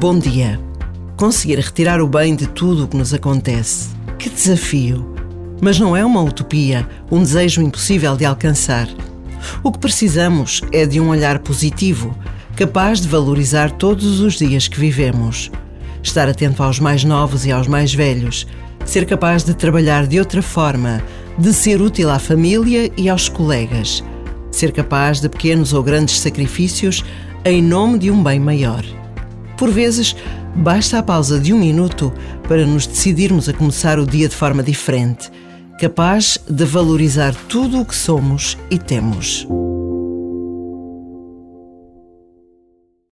Bom dia. Conseguir retirar o bem de tudo o que nos acontece. Que desafio! Mas não é uma utopia, um desejo impossível de alcançar. O que precisamos é de um olhar positivo, capaz de valorizar todos os dias que vivemos. Estar atento aos mais novos e aos mais velhos, ser capaz de trabalhar de outra forma, de ser útil à família e aos colegas, ser capaz de pequenos ou grandes sacrifícios em nome de um bem maior. Por vezes, basta a pausa de um minuto para nos decidirmos a começar o dia de forma diferente, capaz de valorizar tudo o que somos e temos.